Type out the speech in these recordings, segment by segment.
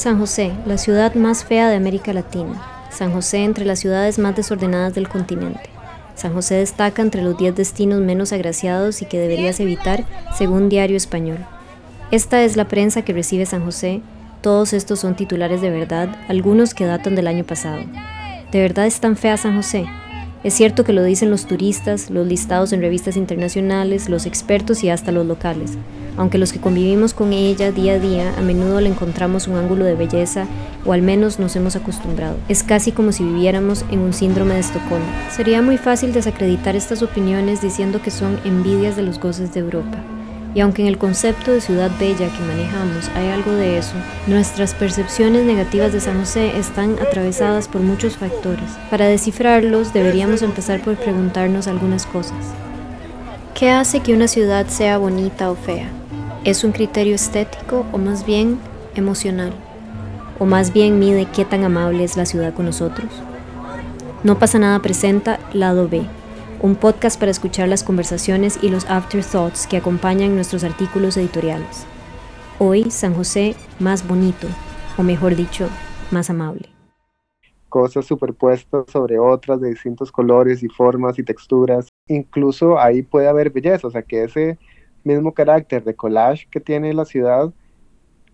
San José, la ciudad más fea de América Latina. San José entre las ciudades más desordenadas del continente. San José destaca entre los 10 destinos menos agraciados y que deberías evitar, según Diario Español. Esta es la prensa que recibe San José. Todos estos son titulares de verdad, algunos que datan del año pasado. ¿De verdad es tan fea San José? Es cierto que lo dicen los turistas, los listados en revistas internacionales, los expertos y hasta los locales. Aunque los que convivimos con ella día a día a menudo le encontramos un ángulo de belleza o al menos nos hemos acostumbrado. Es casi como si viviéramos en un síndrome de Estocolmo. Sería muy fácil desacreditar estas opiniones diciendo que son envidias de los goces de Europa. Y aunque en el concepto de ciudad bella que manejamos hay algo de eso, nuestras percepciones negativas de San José están atravesadas por muchos factores. Para descifrarlos deberíamos empezar por preguntarnos algunas cosas. ¿Qué hace que una ciudad sea bonita o fea? ¿Es un criterio estético o más bien emocional? ¿O más bien mide qué tan amable es la ciudad con nosotros? No pasa nada presenta lado B un podcast para escuchar las conversaciones y los afterthoughts que acompañan nuestros artículos editoriales. Hoy, San José más bonito, o mejor dicho, más amable. Cosas superpuestas sobre otras de distintos colores y formas y texturas. Incluso ahí puede haber belleza, o sea que ese mismo carácter de collage que tiene la ciudad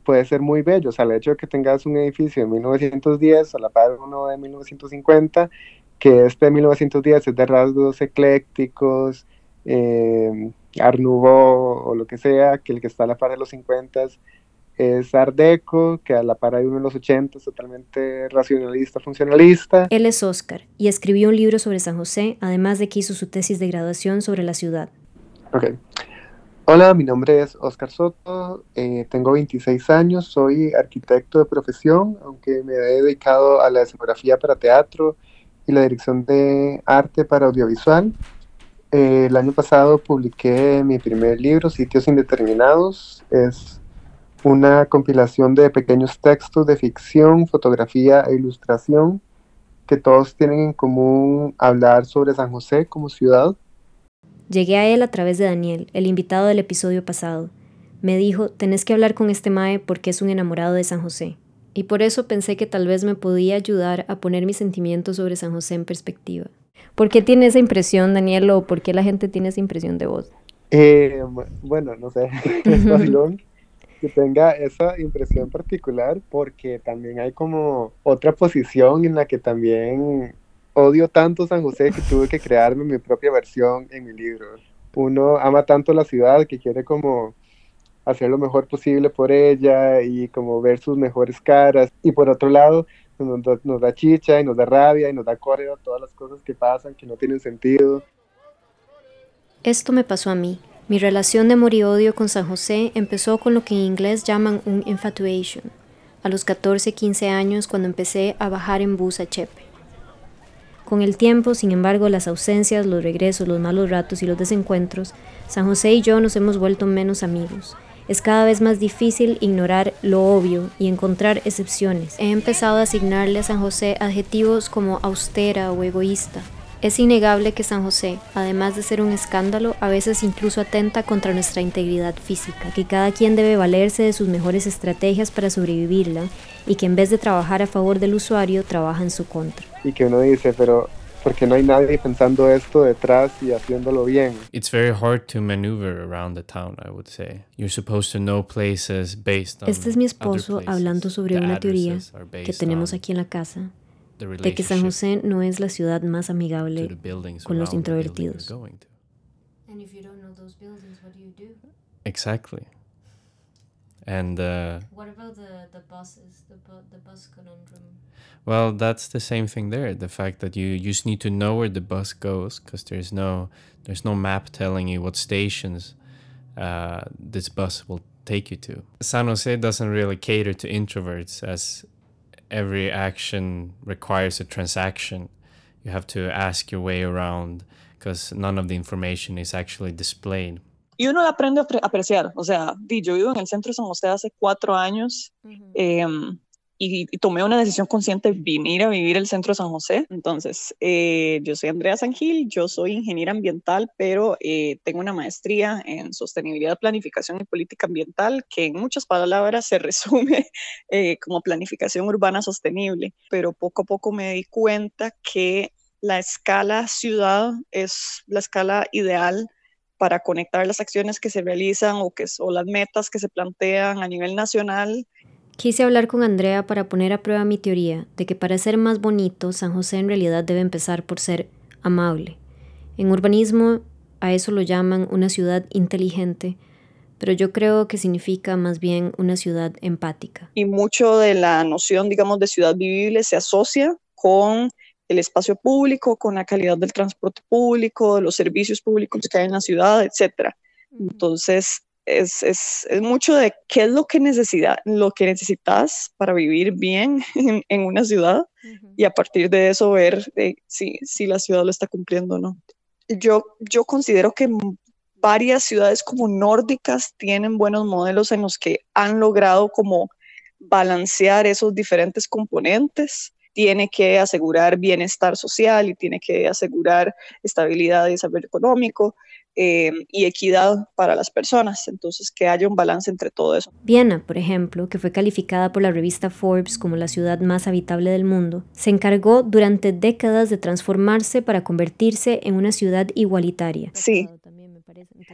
puede ser muy bello. O sea, el hecho de que tengas un edificio de 1910 a la par uno de 1950 que este 1910 es de rasgos eclécticos, eh, Art Nouveau o lo que sea, que el que está a la par de los 50 es Art Deco, que a la par hay uno de los 80 totalmente racionalista, funcionalista. Él es Oscar y escribió un libro sobre San José, además de que hizo su tesis de graduación sobre la ciudad. Ok. Hola, mi nombre es Oscar Soto, eh, tengo 26 años, soy arquitecto de profesión, aunque me he dedicado a la escenografía para teatro y la dirección de arte para audiovisual. Eh, el año pasado publiqué mi primer libro, Sitios Indeterminados. Es una compilación de pequeños textos de ficción, fotografía e ilustración que todos tienen en común hablar sobre San José como ciudad. Llegué a él a través de Daniel, el invitado del episodio pasado. Me dijo, tenés que hablar con este Mae porque es un enamorado de San José y por eso pensé que tal vez me podía ayudar a poner mis sentimientos sobre San José en perspectiva. ¿Por qué tiene esa impresión, Daniel, o por qué la gente tiene esa impresión de vos? Eh, bueno, no sé, es vacilón que tenga esa impresión particular porque también hay como otra posición en la que también odio tanto San José que tuve que crearme mi propia versión en mi libro. Uno ama tanto la ciudad que quiere como hacer lo mejor posible por ella y como ver sus mejores caras. Y por otro lado, nos, da chicha y nos da rabia y nos da cólera todas las cosas que pasan que no tienen sentido. Esto me pasó a mí. Mi relación de amor y odio con San José empezó con lo que en inglés llaman un infatuation, a los 14, 15 años cuando empecé a bajar en bus a Chepe. Con el tiempo, sin embargo, las ausencias, los regresos, los malos ratos y los desencuentros, San José y yo nos hemos vuelto menos amigos, es cada vez más difícil ignorar lo obvio y encontrar excepciones. He empezado a asignarle a San José adjetivos como austera o egoísta. Es innegable que San José, además de ser un escándalo, a veces incluso atenta contra nuestra integridad física, que cada quien debe valerse de sus mejores estrategias para sobrevivirla y que en vez de trabajar a favor del usuario, trabaja en su contra. Y que uno dice, pero porque no hay nadie pensando esto detrás y haciéndolo bien. It's very hard to maneuver around the town, I would say. You're supposed to know places based on Este es mi esposo hablando sobre una teoría que tenemos aquí en la casa de que San José no es la ciudad más amigable con los introvertidos. And if you don't know those buildings, what do you do? Exactly. And uh, what about the the buses, the bu the bus conundrum? Well, that's the same thing there. The fact that you, you just need to know where the bus goes because there's no there's no map telling you what stations uh, this bus will take you to. San Jose doesn't really cater to introverts as every action requires a transaction. You have to ask your way around because none of the information is actually displayed. Y uno aprende a apreciar. O sea, yo vivo en el centro de San José hace cuatro años. eh, y, tomé una decisión consciente de venir a vivir el centro de San José. Entonces, eh, yo soy Andrea Sangil, yo soy ingeniera ambiental, pero eh, tengo una maestría en sostenibilidad, planificación y política ambiental, que en muchas palabras se resume eh, como planificación urbana sostenible. Pero poco a poco me di cuenta que la escala ciudad es la escala ideal para conectar las acciones que se realizan o, que, o las metas que se plantean a nivel nacional Quise hablar con Andrea para poner a prueba mi teoría de que para ser más bonito, San José en realidad debe empezar por ser amable. En urbanismo a eso lo llaman una ciudad inteligente, pero yo creo que significa más bien una ciudad empática. Y mucho de la noción, digamos, de ciudad vivible se asocia con el espacio público, con la calidad del transporte público, de los servicios públicos que hay en la ciudad, etc. Entonces, es, es, es, mucho de qué es lo que, necesita, lo que necesitas para vivir bien en, en una ciudad y a partir de eso ver si, si, la ciudad lo está cumpliendo o no. Yo, yo considero que varias ciudades como nórdicas tienen buenos modelos en los que han logrado como balancear esos diferentes componentes tiene que asegurar bienestar social y tiene que asegurar estabilidad y desarrollo económico, eh, y equidad para las personas. Entonces, que haya un balance entre todo eso. Viena, por ejemplo, que fue calificada por la revista Forbes como la ciudad más habitable del mundo, se encargó durante décadas de transformarse para convertirse en una ciudad igualitaria. Sí.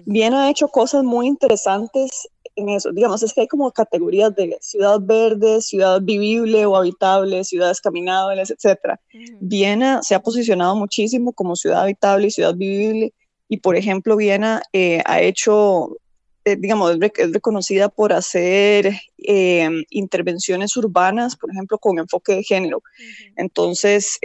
Viena ha hecho cosas muy interesantes en eso. Digamos, es que hay como categorías de ciudad verde, ciudad vivible o habitable, ciudades caminables, etc. Viena se ha posicionado muchísimo como ciudad habitable y ciudad vivible y por ejemplo, Viena eh, ha hecho, eh, digamos, es, reconocida por hacer eh, intervenciones urbanas, por ejemplo, con enfoque de género. Entonces,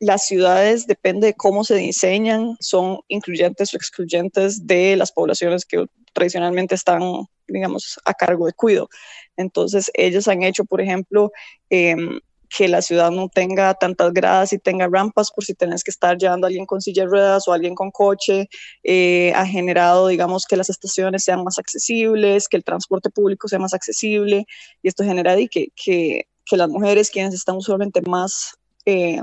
las ciudades, depende de cómo se diseñan, son incluyentes o excluyentes de las poblaciones que tradicionalmente están, digamos, a cargo de cuido. Entonces, ellos han hecho, por ejemplo, em, que la ciudad no tenga tantas gradas y tenga rampas por si tenés que estar llevando a alguien con silla de ruedas o alguien con coche, eh, ha generado, digamos, que las estaciones sean más accesibles, que el transporte público sea más accesible y esto genera que, que, que las mujeres, quienes están usualmente más, eh,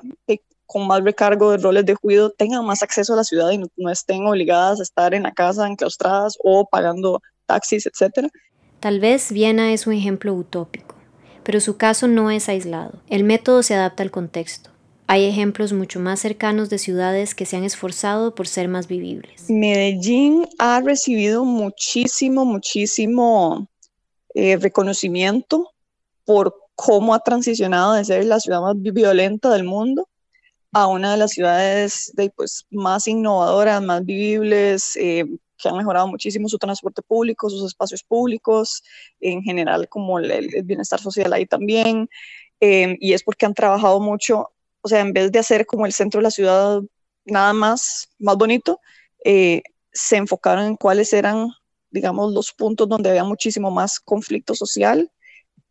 con más recargo de roles de cuidado, tengan más acceso a la ciudad y no, no estén obligadas a estar en la casa enclaustradas o pagando taxis, etc. Tal vez Viena es un ejemplo utópico pero su caso no es aislado. El método se adapta al contexto. Hay ejemplos mucho más cercanos de ciudades que se han esforzado por ser más vivibles. Medellín ha recibido muchísimo, muchísimo eh, reconocimiento por cómo ha transicionado de ser la ciudad más violenta del mundo a una de las ciudades de, pues, más innovadoras, más vivibles, eh, que han mejorado muchísimo su transporte público, sus espacios públicos, en general como el, bienestar social ahí también, em, y es porque han trabajado mucho, o sea, en vez de hacer como el centro de la ciudad nada más, más bonito, eh, se enfocaron en cuáles eran, digamos, los puntos donde había muchísimo más conflicto social,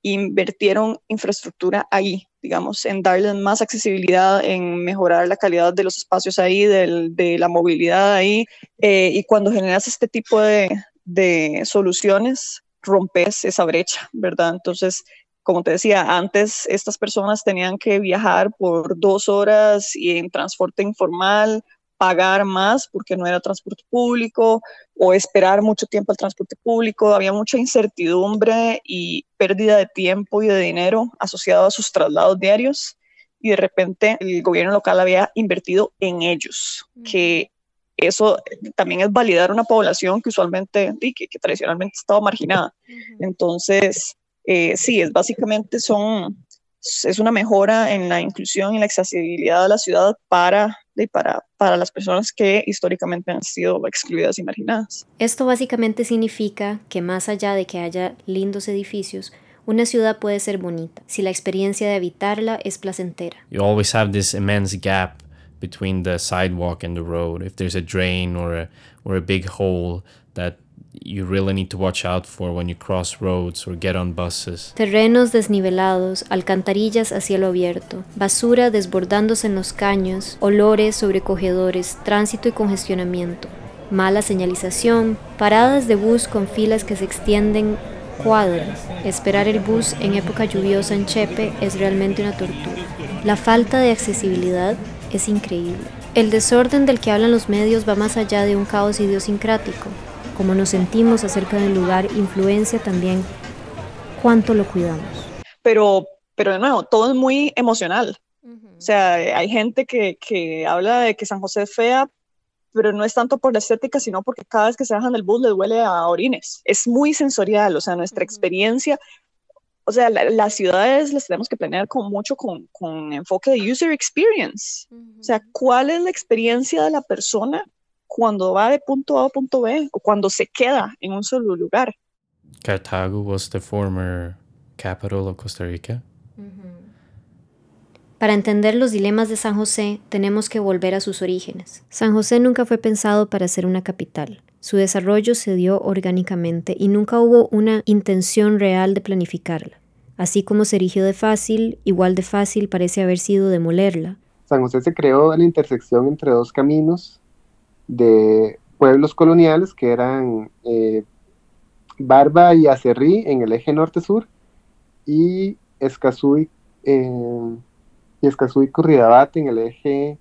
invirtieron infraestructura ahí, digamos, en darle más accesibilidad, en mejorar la calidad de los espacios ahí, de la movilidad ahí. Eh, y cuando generas este tipo de, de soluciones, rompes esa brecha, ¿verdad? Entonces, como te decía, antes estas personas tenían que viajar por dos horas y en transporte informal pagar más porque no era transporte público o esperar mucho tiempo al transporte público. Había mucha incertidumbre y pérdida de tiempo y de dinero asociado a sus traslados diarios y de repente el gobierno local había invertido en ellos, que eso también es validar una población que usualmente, y que, tradicionalmente estaba marginada. Entonces, eh, sí, es básicamente son, es una mejora en la inclusión y la accesibilidad de la ciudad para para, para las personas que históricamente han sido excluidas y marginadas. Esto básicamente significa que más allá de que haya lindos edificios, una ciudad puede ser bonita si la experiencia de habitarla es placentera. You always have this immense gap between the sidewalk and the road. If there's a drain or a, or a big hole that you really need to watch out for when you cross roads or get on buses. Terrenos desnivelados, alcantarillas a cielo abierto, basura desbordándose en los caños, olores sobrecogedores, tránsito y congestionamiento, mala señalización, paradas de bus con filas que se extienden cuadra. Esperar el bus en época lluviosa en Chepe es realmente una tortura. La falta de accesibilidad es increíble. El desorden del que hablan los medios va más allá de un caos idiosincrático. Como nos sentimos acerca del lugar influencia también cuánto lo cuidamos. Pero, pero de nuevo, todo es muy emocional. O sea, hay gente que, que habla de que San José es fea pero no es tanto por la estética, sino porque cada vez que se bajan del bus les huele a orines. Es muy sensorial, o sea, nuestra experiencia, o sea, las ciudades las tenemos que planear con mucho con, con enfoque de user experience. O sea, ¿cuál es la experiencia de la persona cuando va de punto A a punto B o cuando se queda en un solo lugar? Cartago was the former capital of Costa Rica. Para entender los dilemas de San José, tenemos que volver a sus orígenes. San José nunca fue pensado para ser una capital. Su desarrollo se dio orgánicamente y nunca hubo una intención real de planificarla. Así como se erigió de fácil, igual de fácil parece haber sido demolerla. San José se creó en la intersección entre dos caminos de pueblos coloniales que eran eh, Barba y Acerrí en el eje norte-sur y Escazú y y Curridabat en el eje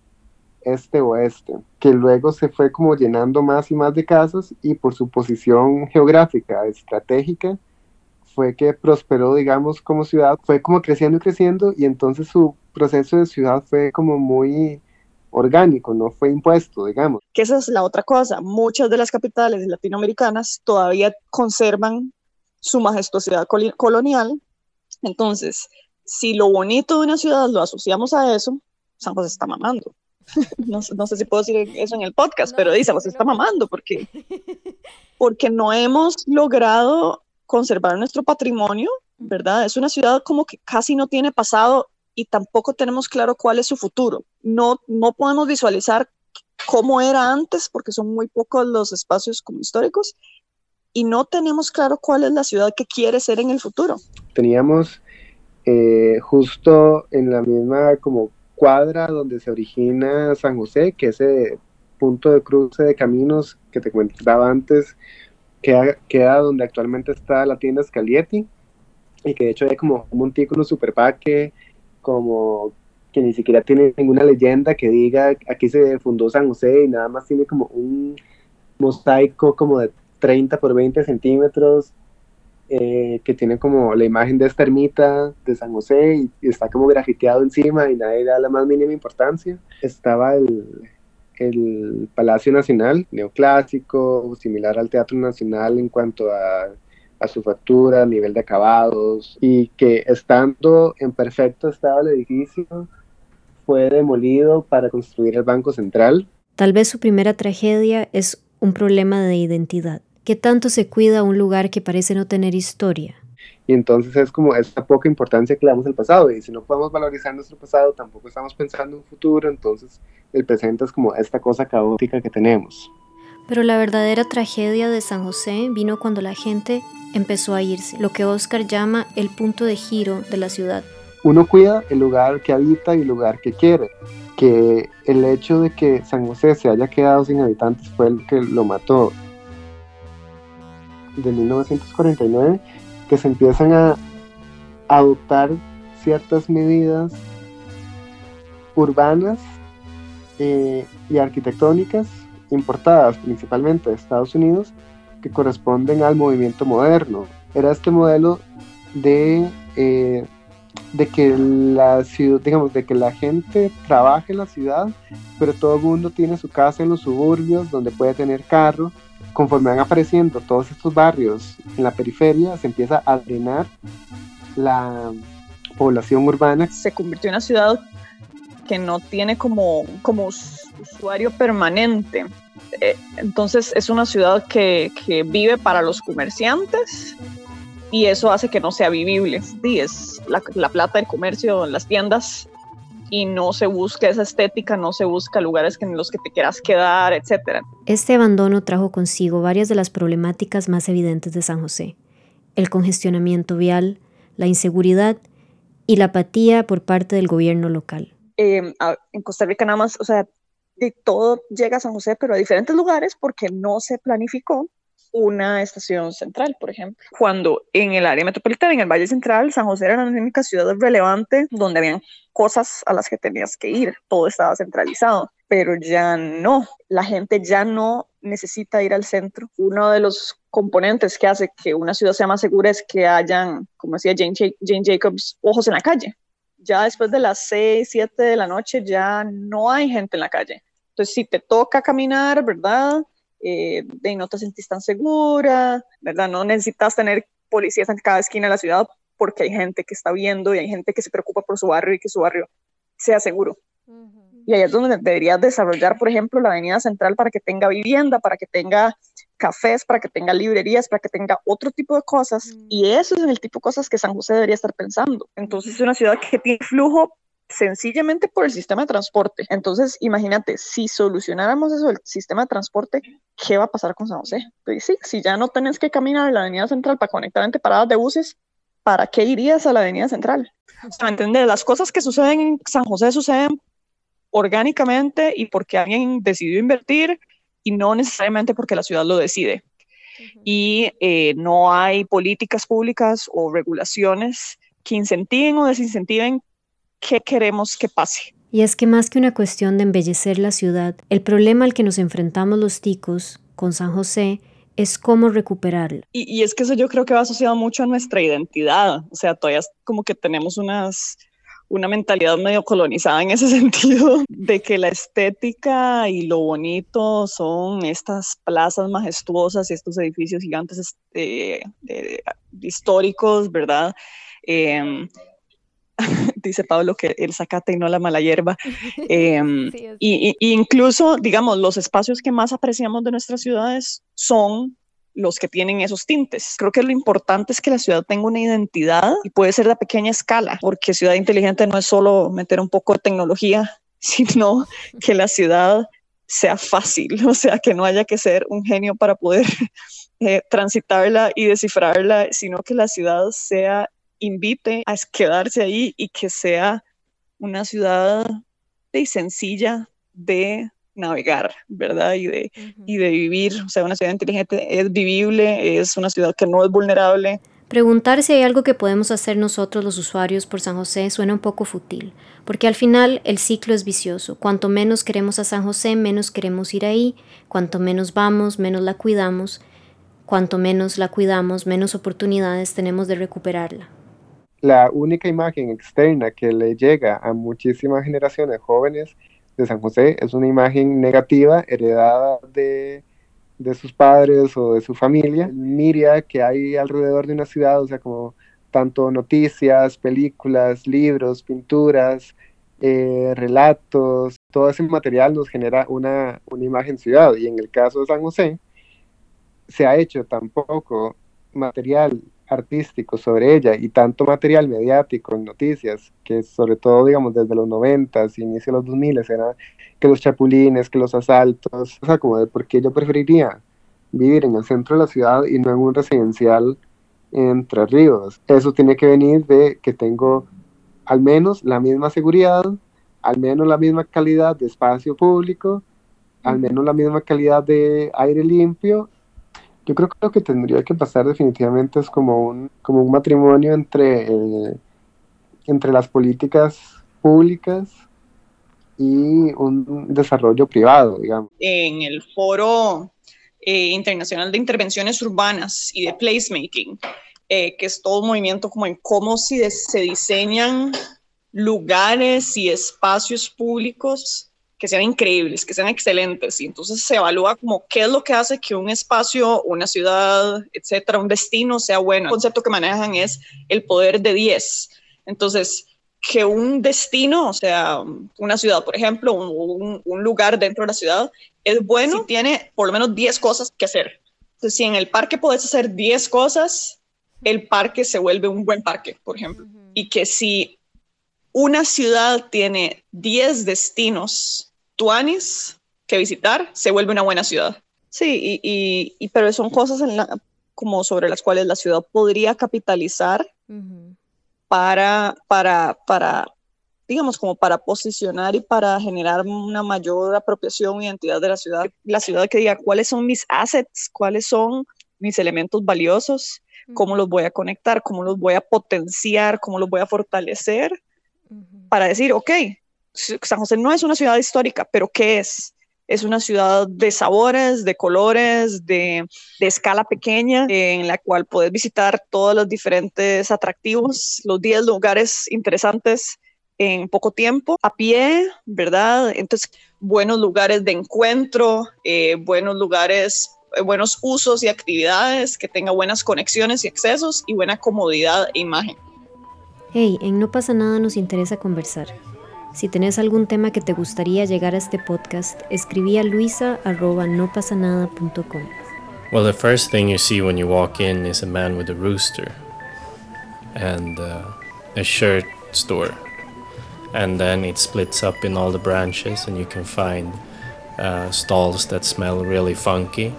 este-oeste, que luego se fue como llenando más y más de casas y por su posición geográfica estratégica fue que prosperó, digamos, como ciudad, fue como creciendo y creciendo y entonces su proceso de ciudad fue como muy orgánico, no fue impuesto, digamos. Que esa es la otra cosa, muchas de las capitales latinoamericanas todavía conservan su majestuosidad colonial, entonces si lo bonito de una ciudad lo asociamos a eso, San José está mamando. no, sé si puedo decir eso en el podcast, pero dice, José está mamando porque, porque no hemos logrado conservar nuestro patrimonio, ¿verdad? Es una ciudad como que casi no tiene pasado y tampoco tenemos claro cuál es su futuro. No, no podemos visualizar cómo era antes porque son muy pocos los espacios como históricos y no tenemos claro cuál es la ciudad que quiere ser en el futuro. Teníamos eh, justo en la misma como cuadra donde se origina San José, que ese punto de cruce de caminos que te comentaba antes, queda, queda donde actualmente está la tienda Scalietti, y que de hecho hay como un montículo super paque, como que ni siquiera tiene ninguna leyenda que diga aquí se fundó San José y nada más tiene como un mosaico como de 30 por 20 centímetros eh, que tiene como la imagen de esta ermita de San José y, está como grafiteado encima y nadie da la más mínima importancia. Estaba el, el Palacio Nacional, neoclásico, similar al Teatro Nacional en cuanto a, a, su factura, nivel de acabados, y que estando en perfecto estado el edificio, fue demolido para construir el Banco Central. Tal vez su primera tragedia es un problema de identidad. ¿Qué tanto se cuida un lugar que parece no tener historia? Y entonces es como esta poca importancia que le damos al pasado. Y si no podemos valorizar nuestro pasado, tampoco estamos pensando en un futuro. Entonces el presente es como esta cosa caótica que tenemos. Pero la verdadera tragedia de San José vino cuando la gente empezó a irse, lo que Oscar llama el punto de giro de la ciudad. Uno cuida el lugar que habita y el lugar que quiere. Que el hecho de que San José se haya quedado sin habitantes fue el que lo mató de 1949 que se empiezan a adoptar ciertas medidas urbanas eh, y arquitectónicas importadas principalmente de Estados Unidos que corresponden al movimiento moderno. Era este modelo de, eh, de que la ciudad, digamos, de que la gente trabaje en la ciudad, pero todo el mundo tiene su casa en los suburbios donde puede tener carro conforme van apareciendo todos estos barrios en la periferia, se empieza a drenar la población urbana. Se convirtió en una ciudad que no tiene como, como usuario permanente. Eh, entonces es una ciudad que, que, vive para los comerciantes y eso hace que no sea vivible. Sí, es la, la plata del comercio, las tiendas y no se busca esa estética, no se busca lugares en los que te quieras quedar, etc. Este abandono trajo consigo varias de las problemáticas más evidentes de San José. El congestionamiento vial, la inseguridad y la apatía por parte del gobierno local. Em, en Costa Rica nada más, o sea, de todo llega a San José, pero a diferentes lugares porque no se planificó una estación central, por ejemplo. Cuando en el área metropolitana, en el Valle Central, San José era la única ciudad relevante donde habían cosas a las que tenías que ir, todo estaba centralizado, pero ya no, la gente ya no necesita ir al centro. Uno de los componentes que hace que una ciudad sea más segura es que hayan, como decía Jane, Jane Jacobs, ojos en la calle. Ya después de las 6, 7 de la noche ya no hay gente en la calle. Entonces, si te toca caminar, ¿verdad? Eh, de no te sentís tan segura, ¿verdad? No necesitas tener policías en cada esquina de la ciudad porque hay gente que está viendo y hay gente que se preocupa por su barrio y que su barrio sea seguro. Y ahí es donde deberías desarrollar, por ejemplo, la avenida central para que tenga vivienda, para que tenga cafés, para que tenga librerías, para que tenga otro tipo de cosas. Y eso es el tipo de cosas que San José debería estar pensando. Entonces es una ciudad que tiene flujo sencillamente por el sistema de transporte. Entonces, imagínate, si solucionáramos eso, el sistema de transporte, ¿qué va a pasar con San José? Pues sí, si ya no tenés que caminar a la avenida central para conectar entre paradas de buses, ¿para qué irías a la avenida central? O. Las cosas que suceden en San José suceden orgánicamente y porque alguien decidió invertir y no necesariamente porque la ciudad lo decide. Y eh, no hay políticas públicas o regulaciones que incentiven o desincentiven qué queremos que pase. Y es que más que una cuestión de embellecer la ciudad, el problema al que nos enfrentamos los ticos con San José es cómo recuperarla. Y, y, es que eso yo creo que va asociado mucho a nuestra identidad. O sea, todavía como que tenemos unas, una mentalidad medio colonizada en ese sentido, de que la estética y lo bonito son estas plazas majestuosas y estos edificios gigantes este, históricos, ¿verdad? Eh, dice Pablo que el zacate y no la mala hierba. Em, y, incluso, digamos, los espacios que más apreciamos de nuestras ciudades son los que tienen esos tintes. Creo que lo importante es que la ciudad tenga una identidad y puede ser de pequeña escala, porque ciudad inteligente no es solo meter un poco de tecnología, sino que la ciudad sea fácil, o sea, que no haya que ser un genio para poder eh, transitarla y descifrarla, sino que la ciudad sea invite a quedarse ahí y que sea una ciudad de sencilla de navegar, ¿verdad? Y de, y de vivir. O sea, una ciudad inteligente es vivible, es una ciudad que no es vulnerable. Preguntar si hay algo que podemos hacer nosotros los usuarios por San José suena un poco fútil, porque al final el ciclo es vicioso. Cuanto menos queremos a San José, menos queremos ir ahí, cuanto menos vamos, menos la cuidamos, cuanto menos la cuidamos, menos oportunidades tenemos de recuperarla la única imagen externa que le llega a muchísimas generaciones jóvenes de San José es una imagen negativa heredada de, sus padres o de su familia. Miria que hay alrededor de una ciudad, o sea, como tanto noticias, películas, libros, pinturas, eh, relatos, todo ese material nos genera una, una imagen ciudad. Y en el caso de San José, se ha hecho tampoco material artístico sobre ella y tanto material mediático en noticias, que sobre todo, digamos, desde los 90, inicio de los 2000, era que los chapulines, que los asaltos, o sea, como de por qué yo preferiría vivir en el centro de la ciudad y no en un residencial entre ríos. Eso tiene que venir de que tengo al menos la misma seguridad, al menos la misma calidad de espacio público, al menos la misma calidad de aire limpio yo creo que lo que tendría que pasar definitivamente es como un, como un matrimonio entre, eh, entre las políticas públicas y un desarrollo privado, digamos. En el foro eh, internacional de intervenciones urbanas y de placemaking, eh, que es todo un movimiento como en cómo si se diseñan lugares y espacios públicos que sean increíbles, que sean excelentes, y entonces se evalúa como qué es lo que hace que un espacio, una ciudad, etcétera, un destino sea bueno. El concepto que manejan es el poder de 10. Entonces, que un destino, o sea, una ciudad, por ejemplo, un, un lugar dentro de la ciudad, es bueno si tiene por lo menos 10 cosas que hacer. Entonces, si en el parque puedes hacer 10 cosas, el parque se vuelve un buen parque, por ejemplo. Y que si una ciudad tiene 10 destinos que visitar, se vuelve una buena ciudad. Sí, y, y, pero son cosas en la, como sobre las cuales la ciudad podría capitalizar para, para, para, digamos, como para posicionar y para generar una mayor apropiación y identidad de la ciudad. La ciudad que diga cuáles son mis assets, cuáles son mis elementos valiosos, cómo los voy a conectar, cómo los voy a potenciar, cómo los voy a fortalecer para decir, ok, San José no es una ciudad histórica, pero ¿qué es? Es una ciudad de sabores, de colores, de, escala pequeña, en la cual puedes visitar todos los diferentes atractivos, los 10 lugares interesantes en poco tiempo, a pie, ¿verdad? Entonces, buenos lugares de encuentro, eh, buenos lugares, eh, buenos usos y actividades, que tenga buenas conexiones y accesos y buena comodidad e imagen. Hey, en No pasa nada nos interesa conversar. Si tenés algún tema que te gustaría llegar a este podcast, escribí a luisa.nopasanada.com. Well, the first thing you see when you walk in is a man with a rooster and uh, a shirt store. And then it splits up in all the branches, and you can find uh, stalls that smell really funky,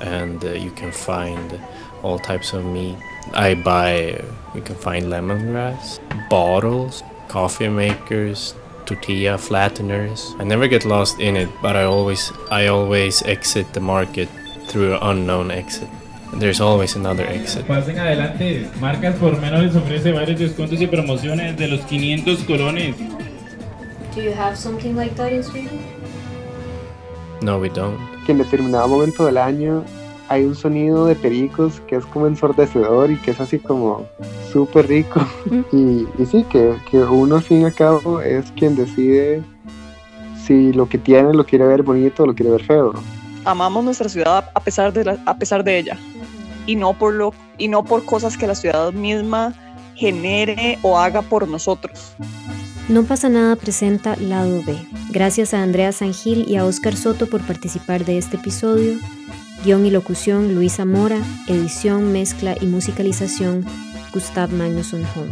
and uh, you can find all types of meat. I buy, you can find lemongrass, bottles, coffee makers, tortilla flatteners. I never get lost in it, but I always I always exit the market through an unknown exit. There's always another exit. Pasen adelante. Marcas por menos les ofrece varios descuentos y promociones de los 500 colones. Do you have something like that in Sweden? No, we don't. Que en determinado momento del año hay un sonido de pericos que es como ensordecedor y que es así como súper rico. y, y, sí, que, que, uno al fin y al cabo es quien decide si lo que tiene lo quiere ver bonito o lo quiere ver feo. Amamos nuestra ciudad a pesar de, la, a pesar de ella y no, por lo, y no por cosas que la ciudad misma genere o haga por nosotros. No pasa nada presenta Lado B. Gracias a Andrea Sangil y a Oscar Soto por participar de este episodio. Guión y locución Luisa Mora, edición, mezcla y musicalización Gustav Magnusson Holm.